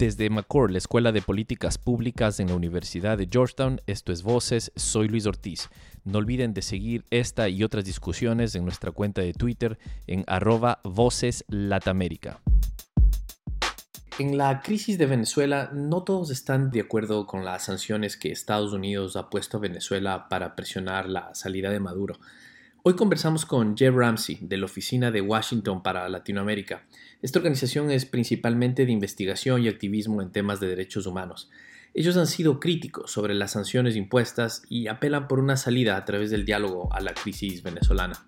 Desde McCord, la Escuela de Políticas Públicas en la Universidad de Georgetown, esto es Voces, soy Luis Ortiz. No olviden de seguir esta y otras discusiones en nuestra cuenta de Twitter en arroba Voces. En la crisis de Venezuela, no todos están de acuerdo con las sanciones que Estados Unidos ha puesto a Venezuela para presionar la salida de Maduro. Hoy conversamos con Jeb Ramsey de la Oficina de Washington para Latinoamérica. Esta organización es principalmente de investigación y activismo en temas de derechos humanos. Ellos han sido críticos sobre las sanciones impuestas y apelan por una salida a través del diálogo a la crisis venezolana.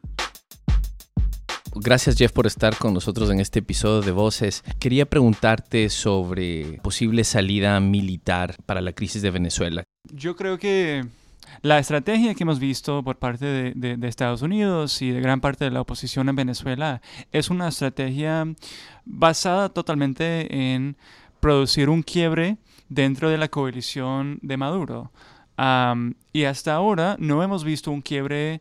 Gracias Jeff por estar con nosotros en este episodio de Voces. Quería preguntarte sobre posible salida militar para la crisis de Venezuela. Yo creo que la estrategia que hemos visto por parte de, Estados Unidos y de gran parte de la oposición en Venezuela es una estrategia basada totalmente en producir un quiebre dentro de la coalición de Maduro. y hasta ahora no hemos visto un quiebre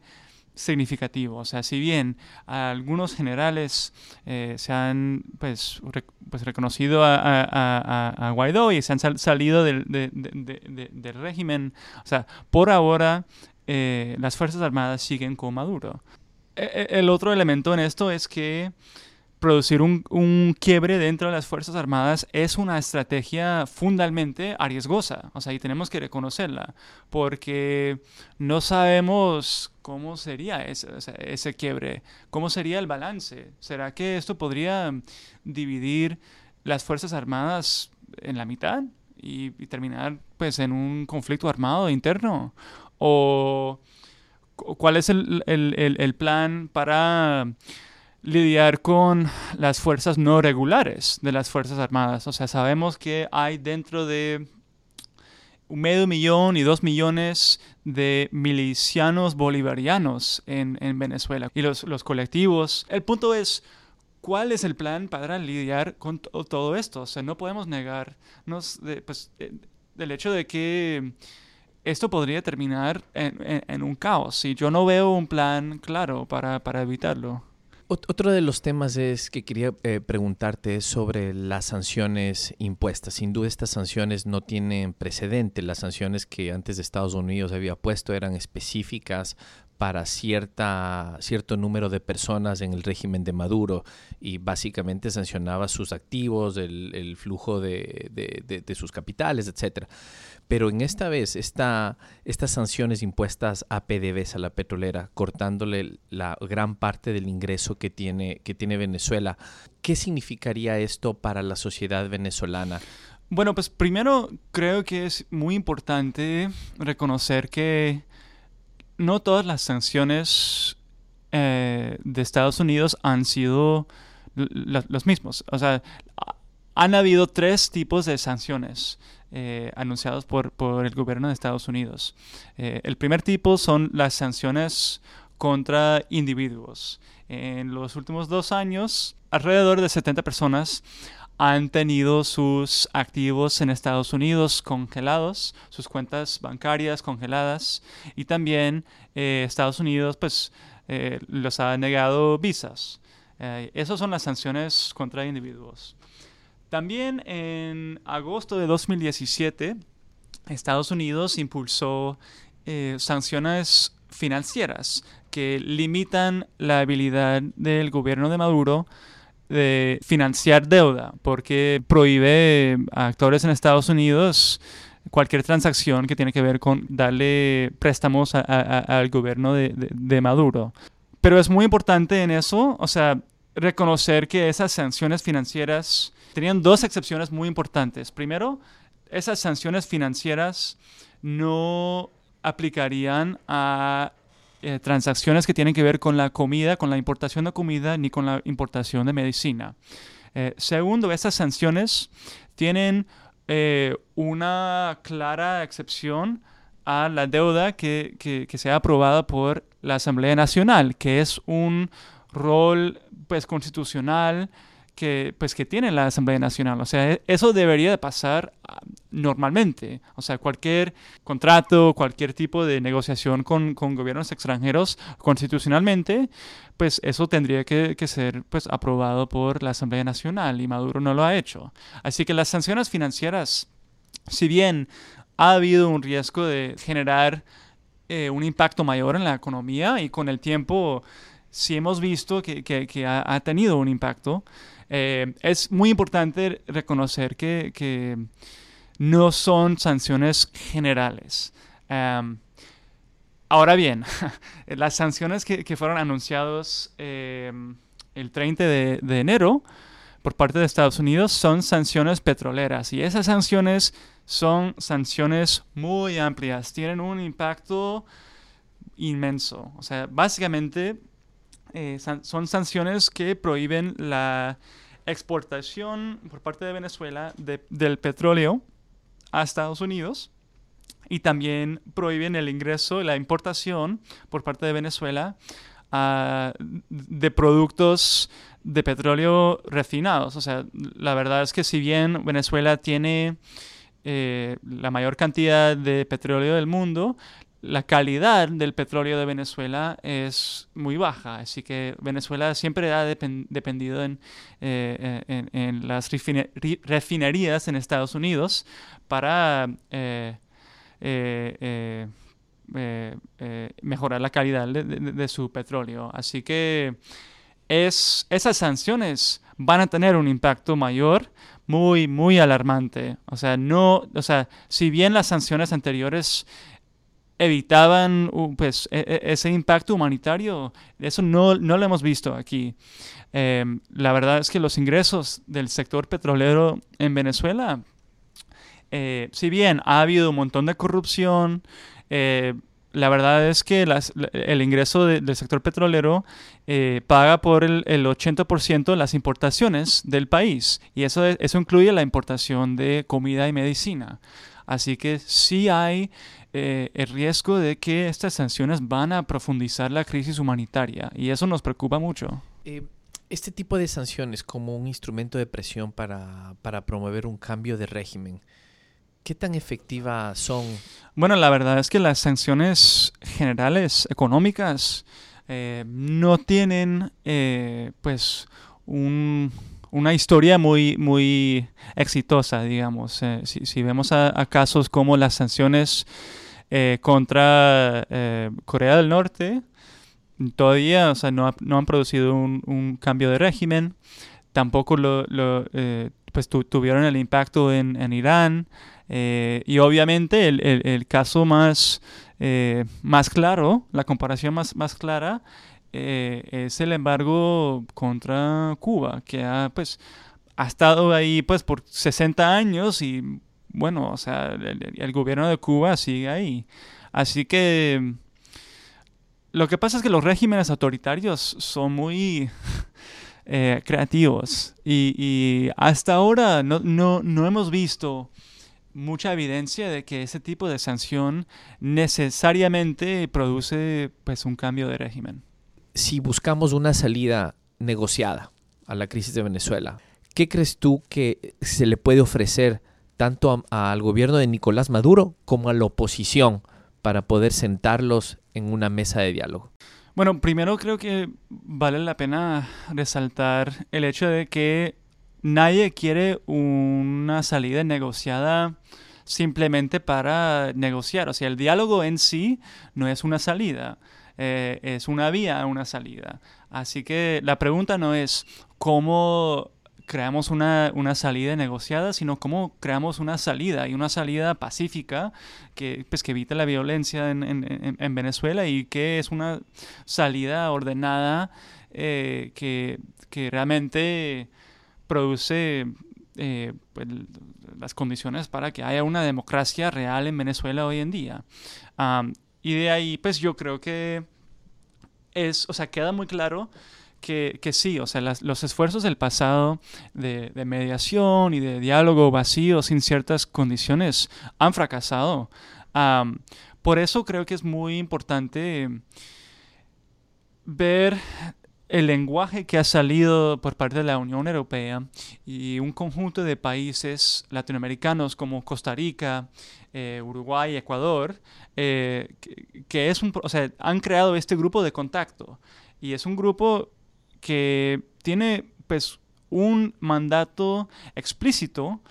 significativo. O sea, si bien algunos generales eh, se han pues, pues reconocido a, Guaidó y se han salido del, del, régimen, o sea, por ahora eh, las Fuerzas Armadas siguen con Maduro. E, e, el otro elemento en esto es que producir un, quiebre dentro de las Fuerzas Armadas es una estrategia fundamentalmente arriesgosa, o sea, y tenemos que reconocerla, porque no sabemos cómo sería ese, quiebre, cómo sería el balance. ¿Será que esto podría dividir las Fuerzas Armadas en la mitad y, terminar pues en un conflicto armado interno? ¿O cuál es el plan para lidiar con las fuerzas no regulares de las Fuerzas Armadas. O sea, sabemos que hay dentro de un medio millón y dos millones de milicianos bolivarianos en, Venezuela y los, colectivos. El punto es, ¿cuál es el plan para lidiar con todo esto? O sea, no podemos negarnos pues, del hecho de que esto podría terminar en, un caos y yo no veo un plan claro para, para evitarlo. Otro de los temas es que quería eh, preguntarte sobre las sanciones impuestas. Sin duda estas sanciones no tienen precedente. Las sanciones que antes Estados Unidos había puesto eran específicas para cierta, cierto número de personas en el régimen de Maduro y básicamente sancionaba sus activos, el, flujo de, de, sus capitales, etc. Pero en esta vez, esta, estas sanciones impuestas a PDVSA, la petrolera, cortándole la gran parte del ingreso que tiene, Venezuela, ¿qué significaría esto para la sociedad venezolana? Bueno, pues primero creo que es muy importante reconocer que no todas las sanciones eh, de Estados Unidos han sido los mismos. O sea, han habido tres tipos de sanciones eh, anunciados por, el gobierno de Estados Unidos. Eh, el primer tipo son las sanciones contra individuos. En los últimos dos años, alrededor de 70 personas han tenido sus activos en Estados Unidos congelados, sus cuentas bancarias congeladas y también eh, Estados Unidos pues los ha negado visas. Esas son las sanciones contra individuos. También en agosto de 2017 Estados Unidos impulsó sanciones financieras que limitan la habilidad del gobierno de Maduro de financiar deuda, porque prohíbe a actores en Estados Unidos cualquier transacción que tiene que ver con darle préstamos al gobierno de, Maduro. Pero es muy importante en eso, o sea, reconocer que esas sanciones financieras tenían dos excepciones muy importantes. Primero, esas sanciones financieras no aplicarían a eh, transacciones que tienen que ver con la comida, con la importación de comida, ni con la importación de medicina. Eh, segundo, estas sanciones tienen eh, una clara excepción a la deuda que, que, sea aprobada por la Asamblea Nacional, que es un rol pues, constitucional que, pues, que tiene la Asamblea Nacional. O sea, e, eso debería de pasar ah, normalmente. O sea, cualquier contrato, cualquier tipo de negociación con, con gobiernos extranjeros constitucionalmente, pues eso tendría que, que, ser pues, aprobado por la Asamblea Nacional y Maduro no lo ha hecho. Así que las sanciones financieras, si bien ha habido un riesgo de generar eh, un impacto mayor en la economía y con el tiempo sí hemos visto que, que, ha, tenido un impacto. Eh, es muy importante reconocer que, que no son sanciones generales. Em, ahora bien, las sanciones que, fueron anunciadas em, el 30 de, de, enero por parte de Estados Unidos son sanciones petroleras y esas sanciones son sanciones muy amplias, tienen un impacto inmenso. O sea, básicamente eh, son sanciones que prohíben la exportación por parte de Venezuela del petróleo a Estados Unidos y también prohíben el ingreso y la importación por parte de Venezuela ah, de productos de petróleo refinados. O sea, la verdad es que si bien Venezuela tiene eh, la mayor cantidad de petróleo del mundo, la calidad del petróleo de Venezuela es muy baja, así que Venezuela siempre ha dependido en, eh, en, las refinerías en Estados Unidos para eh, eh, mejorar la calidad de, su petróleo. Así que es, esas sanciones van a tener un impacto mayor muy, muy alarmante. O sea, no, o sea, si bien las sanciones anteriores evitaban pues, e, e, ese impacto humanitario. Eso no, no lo hemos visto aquí. Em, la verdad es que los ingresos del sector petrolero en Venezuela, eh, si bien ha habido un montón de corrupción, eh, la verdad es que el ingreso del sector petrolero eh, paga por el, el 80% de las importaciones del país y eso, eso incluye la importación de comida y medicina. Así que sí hay eh, el riesgo de que estas sanciones van a profundizar la crisis humanitaria y eso nos preocupa mucho. Eh, este tipo de sanciones como un instrumento de presión para, promover un cambio de régimen, ¿qué tan efectivas son? Bueno, la verdad es que las sanciones generales económicas eh, no tienen pues un una historia muy, muy exitosa, digamos. Eh, si, vemos a, casos como las sanciones eh, contra eh, Corea del Norte, todavía o sea, no, no, han producido un, cambio de régimen, tampoco lo, pues, tuvieron el impacto en, en Irán, y obviamente el, el, caso más, más claro, la comparación más, más clara, eh, es el embargo contra Cuba, que ha, pues, ha estado ahí pues, por 60 años y bueno, o sea, el, gobierno de Cuba sigue ahí. Así que lo que pasa es que los regímenes autoritarios son muy eh, creativos y, hasta ahora no, no, no hemos visto mucha evidencia de que ese tipo de sanción necesariamente produce pues un cambio de régimen si buscamos una salida negociada a la crisis de Venezuela, ¿qué crees tú que se le puede ofrecer tanto al gobierno de Nicolás Maduro como a la oposición para poder sentarlos en una mesa de diálogo? Bueno, primero creo que vale la pena resaltar el hecho de que nadie quiere una salida negociada simplemente para negociar. O sea, el diálogo en sí no es una salida. Eh, es una vía, una salida. Así que la pregunta no es cómo creamos una, salida negociada, sino cómo creamos una salida y una salida pacífica que, pues, que evite la violencia en, Venezuela y que es una salida ordenada eh, que, realmente produce eh, pues, las condiciones para que haya una democracia real en Venezuela hoy en día. y de ahí, pues yo creo que es, o sea, queda muy claro que, sí, o sea, los esfuerzos del pasado de, mediación y de diálogo vacío sin ciertas condiciones han fracasado. por eso creo que es muy importante ver el lenguaje que ha salido por parte de la Unión Europea y un conjunto de países latinoamericanos como Costa Rica, eh, Uruguay, Ecuador, eh, que, es un, o sea, han creado este grupo de contacto y es un grupo que tiene pues un mandato explícito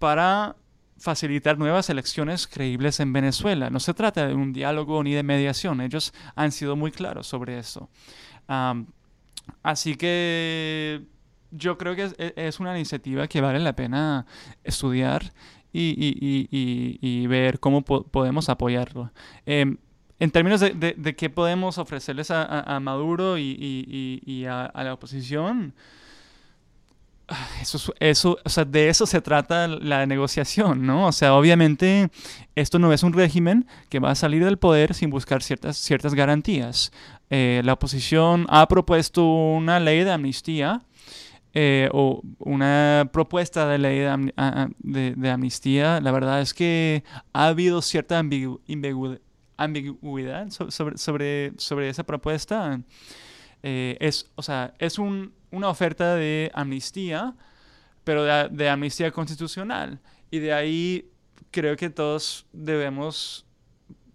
para facilitar nuevas elecciones creíbles en Venezuela. No se trata de un diálogo ni de mediación, ellos han sido muy claros sobre eso así que yo creo que e, es, una iniciativa que vale la pena estudiar y, ver cómo podemos apoyarlo. Em, en términos de, qué podemos ofrecerles a, Maduro y, a, la oposición, eso, eso, o sea, de eso se trata la negociación, ¿no? O sea, obviamente esto no es un régimen que va a salir del poder sin buscar ciertas, ciertas garantías. Eh, la oposición ha propuesto una ley de amnistía eh, o una propuesta de ley de, amnistía. La verdad es que ha habido cierta ambigüedad sobre, sobre, sobre, esa propuesta. Eh, es, o sea, es un una oferta de amnistía, pero de, amnistía constitucional. Y de ahí creo que todos debemos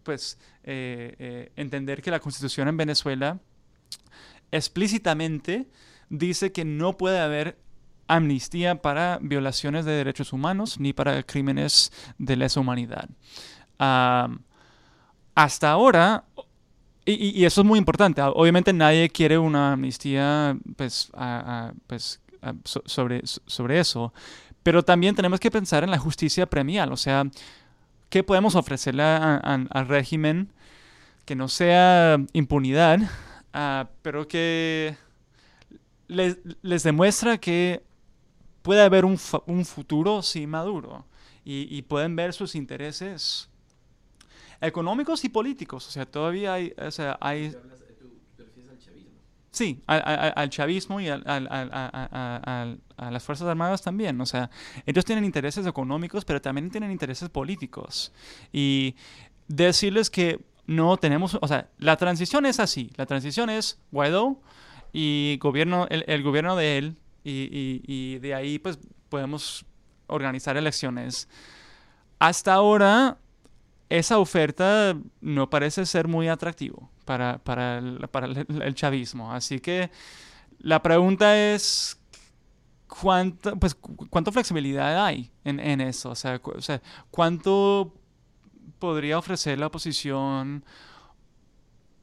pues, eh, eh, entender que la constitución en Venezuela explícitamente dice que no puede haber amnistía para violaciones de derechos humanos ni para crímenes de lesa humanidad. Hasta ahora, y, eso es muy importante. Obviamente nadie quiere una amnistía pues, pues sobre, sobre eso. Pero también tenemos que pensar en la justicia premial. O sea, ¿qué podemos ofrecerle al régimen que no sea impunidad, ah, pero que les, les, demuestra que puede haber un, un futuro sin Maduro y pueden ver sus intereses económicos y políticos. O sea, todavía hay... O sea, hay Sí, al, chavismo y a, las Fuerzas Armadas también. O sea, ellos tienen intereses económicos, pero también tienen intereses políticos. Y decirles que no tenemos, o sea, la transición es así. La transición es Guaidó y gobierno, el, gobierno de él, y, y de ahí pues podemos organizar elecciones. Hasta ahora esa oferta no parece ser muy atractivo para, para, el, chavismo. Así que la pregunta es, ¿cuánta, pues, ¿cuánta flexibilidad hay en, eso? O sea, ¿cuánto podría ofrecer la oposición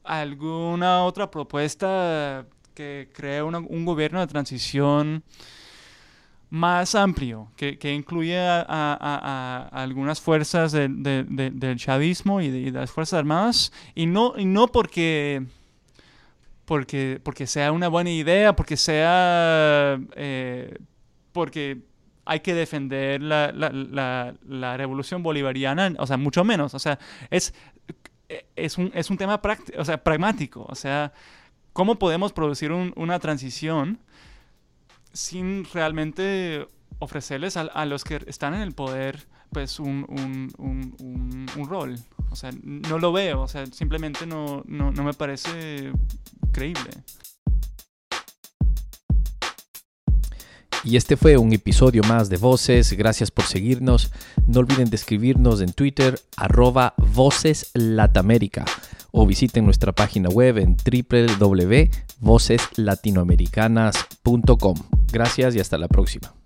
alguna otra propuesta que cree un gobierno de transición? Más amplio, que, que incluye a, algunas fuerzas del chavismo y de, las Fuerzas Armadas, y no, y no porque, porque, porque sea una buena idea, porque sea... Eh, porque hay que defender la, la, la, revolución bolivariana, o sea, mucho menos, o sea, es, es, un, es un tema o sea, pragmático, o sea, ¿cómo podemos producir una transición sin realmente ofrecerles a, los que están en el poder pues un, rol. O sea, no lo veo, o sea, simplemente no, no, no me parece creíble. Y este fue un episodio más de Voces. Gracias por seguirnos. No olviden de escribirnos en Twitter, arroba Voces o visiten nuestra página web en www.voceslatinoamericanas.com. Gracias y hasta la próxima.